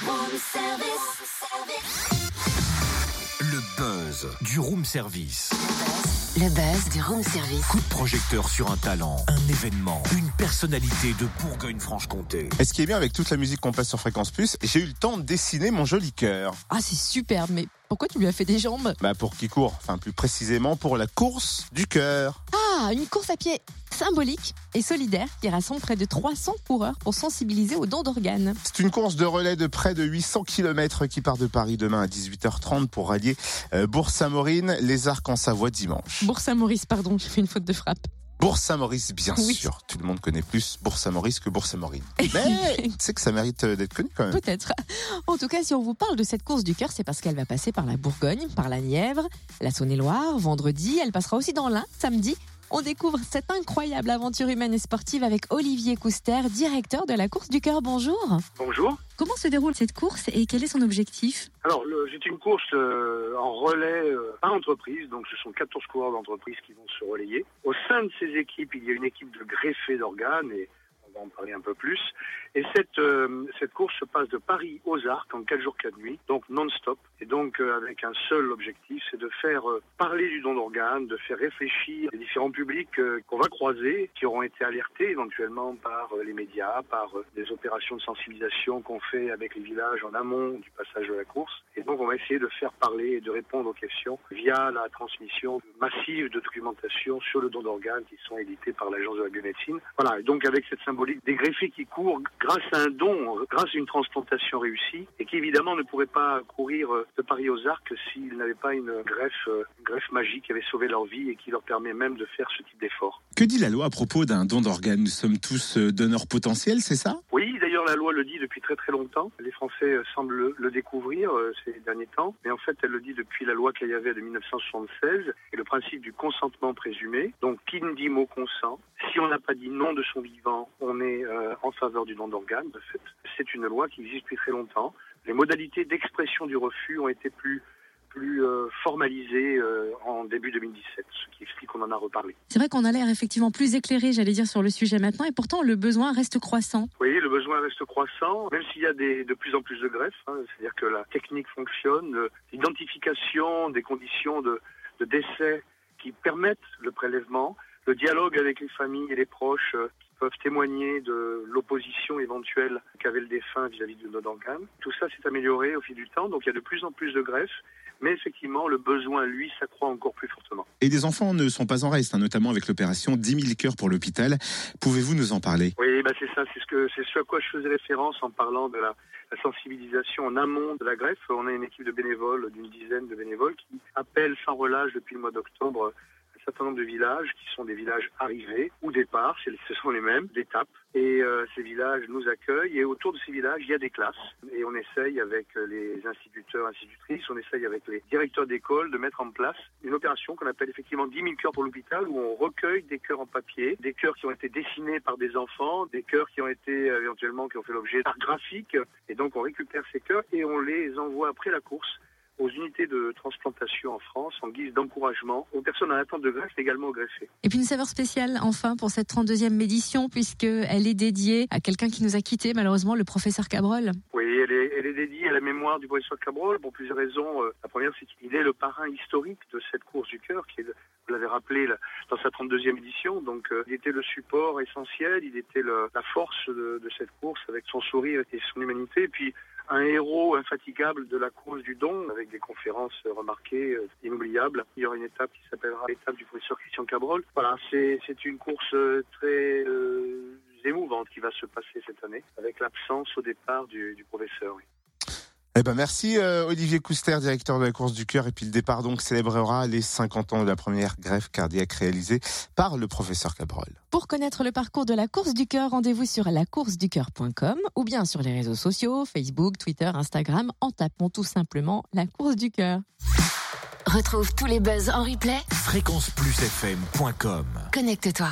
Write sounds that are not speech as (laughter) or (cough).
Le buzz du room service. Le buzz du room service. Coup de projecteur sur un talent, un événement, une personnalité de Bourgogne-Franche-Comté. Et ce qui est bien avec toute la musique qu'on passe sur Fréquence Plus, j'ai eu le temps de dessiner mon joli cœur. Ah, c'est superbe, mais pourquoi tu lui as fait des jambes? Bah pour qui court, enfin plus précisément pour la course du cœur. Ah, une course à pied symbolique et solidaire qui rassemble près de 300 coureurs pour sensibiliser aux dons d'organes. C'est une course de relais de près de 800 km qui part de Paris demain à 18h30 pour rallier euh, Bourg-Saint-Maurine, les Arcs en Savoie dimanche. Bourg-Saint-Maurice, pardon, j'ai fait une faute de frappe. Bourg-Saint-Maurice, bien Oui. sûr. Tout le monde connaît plus Bourg-Saint-Maurice que Bourg-Saint-Maurine. (laughs) Mais tu sais que ça mérite euh, d'être connu quand même. Peut-être. En tout cas, si on vous parle de cette course du cœur, c'est parce qu'elle va passer par la Bourgogne, par la Nièvre, la Saône-et-Loire, vendredi. Elle passera aussi dans l'Ain, samedi. On découvre cette incroyable aventure humaine et sportive avec Olivier Couster, directeur de la course du cœur. Bonjour. Bonjour. Comment se déroule cette course et quel est son objectif? Alors, c'est une course euh, en relais euh, par entreprise, donc ce sont 14 coureurs d'entreprise qui vont se relayer. Au sein de ces équipes, il y a une équipe de greffés d'organes et va en parler un peu plus. Et cette, euh, cette course se passe de Paris aux Arcs en 4 jours, 4 nuits, donc non-stop. Et donc euh, avec un seul objectif, c'est de faire euh, parler du don d'organes, de faire réfléchir les différents publics qu'on va croiser, qui auront été alertés éventuellement par les médias, par des opérations de sensibilisation qu'on fait avec les villages en amont du passage de la course. Et donc on va essayer de faire parler et de répondre aux questions via la transmission massive de documentation sur le don d'organes qui sont éditées par l'Agence de la biomédecine. Voilà, et donc avec cette symbolique des greffés qui courent grâce à un don, grâce à une transplantation réussie, et qui évidemment ne pourraient pas courir de Paris aux Arcs s'ils n'avaient pas une greffe, une greffe magique qui avait sauvé leur vie et qui leur permet même de faire ce type d'effort. Que dit la loi à propos d'un don d'organes? Nous sommes tous euh, donneurs potentiels, c'est ça? La loi le dit depuis très très longtemps. Les Français euh, semblent le, découvrir euh, ces derniers temps. Mais en fait, elle le dit depuis la loi qu'il avait de 1976 et le principe du consentement présumé. Donc, qui ne dit mot consent? Si on n'a pas dit non de son vivant, on est euh, en faveur du don d'organes. C'est une loi qui existe depuis très longtemps. Les modalités d'expression du refus ont été plus plus euh, formalisées euh, en début 2017, ce qui explique qu'on en a reparlé. C'est vrai qu'on a l'air effectivement plus éclairé, j'allais dire, sur le sujet maintenant, et pourtant le besoin reste croissant. Oui, le besoin reste croissant, même s'il y a des, de plus en plus de greffes. hein. C'est-à-dire que la technique fonctionne, l'identification des conditions de, de décès qui permettent le prélèvement, le dialogue avec les familles et les proches euh, qui peuvent témoigner de l'opposition éventuelle qu'avait le défunt vis-à-vis de nos organes. Tout ça s'est amélioré au fil du temps, donc il y a de plus en plus de greffes, mais effectivement, le besoin, lui, s'accroît encore plus fortement. Et des enfants ne sont pas en reste, hein, notamment avec l'opération 10 000 cœurs pour l'hôpital. Pouvez-vous nous en parler? Oui, bah c'est ça, c'est ce que c'est ce à quoi je faisais référence en parlant de la, la sensibilisation en amont de la greffe. On a une équipe de bénévoles, d'une dizaine de bénévoles, qui appellent sans relâche depuis le mois d'octobre certain nombre de villages qui sont des villages arrivés ou départ, ce sont les mêmes, d'étapes. Et euh, ces villages nous accueillent et autour de ces villages, il y a des classes. Et on essaye avec euh, les instituteurs, institutrices, on essaye avec les directeurs d'école de mettre en place une opération qu'on appelle effectivement 10 000 cœurs pour l'hôpital où on recueille des cœurs en papier, des cœurs qui ont été dessinés par des enfants, des cœurs qui ont été euh, éventuellement qui ont fait l'objet d'art graphique. Et donc on récupère ces cœurs et on les envoie après la course aux unités de transplantation en France en guise d'encouragement aux personnes en attente de greffe, mais également aux greffés. Et puis une saveur spéciale, enfin, pour cette 32e édition, puisqu'elle est dédiée à quelqu'un qui nous a quittés, malheureusement, le professeur Cabrol. Oui, elle est, elle est dédiée à la mémoire du professeur Cabrol pour plusieurs raisons. Euh, La première, c'est qu'il est le parrain historique de cette course du cœur, qui est, vous l'avez rappelé, dans sa 32e édition. Donc, euh, il était le support essentiel, il était le- la force de, de cette course avec son sourire et son humanité. Et puis, un héros infatigable de la cause du don, avec des conférences remarquées, euh, inoubliables. Il y aura une étape qui s'appellera l'étape du professeur Christian Cabrol. Voilà, c'est c'est une course euh, très euh, émouvante qui va se passer cette année, avec l'absence au départ du, du professeur. oui. Eh ben merci euh, Olivier Couster, directeur de la course du cœur. Et puis le départ donc célébrera les 50 ans de la première greffe cardiaque réalisée par le professeur Cabrol. Pour connaître le parcours de la course du cœur, rendez-vous sur lacoursducœur.com ou bien sur les réseaux sociaux, Facebook, Twitter, Instagram, en tapant tout simplement la course du cœur. Retrouve tous les buzz en replay. Fréquenceplusfm.com Connecte-toi.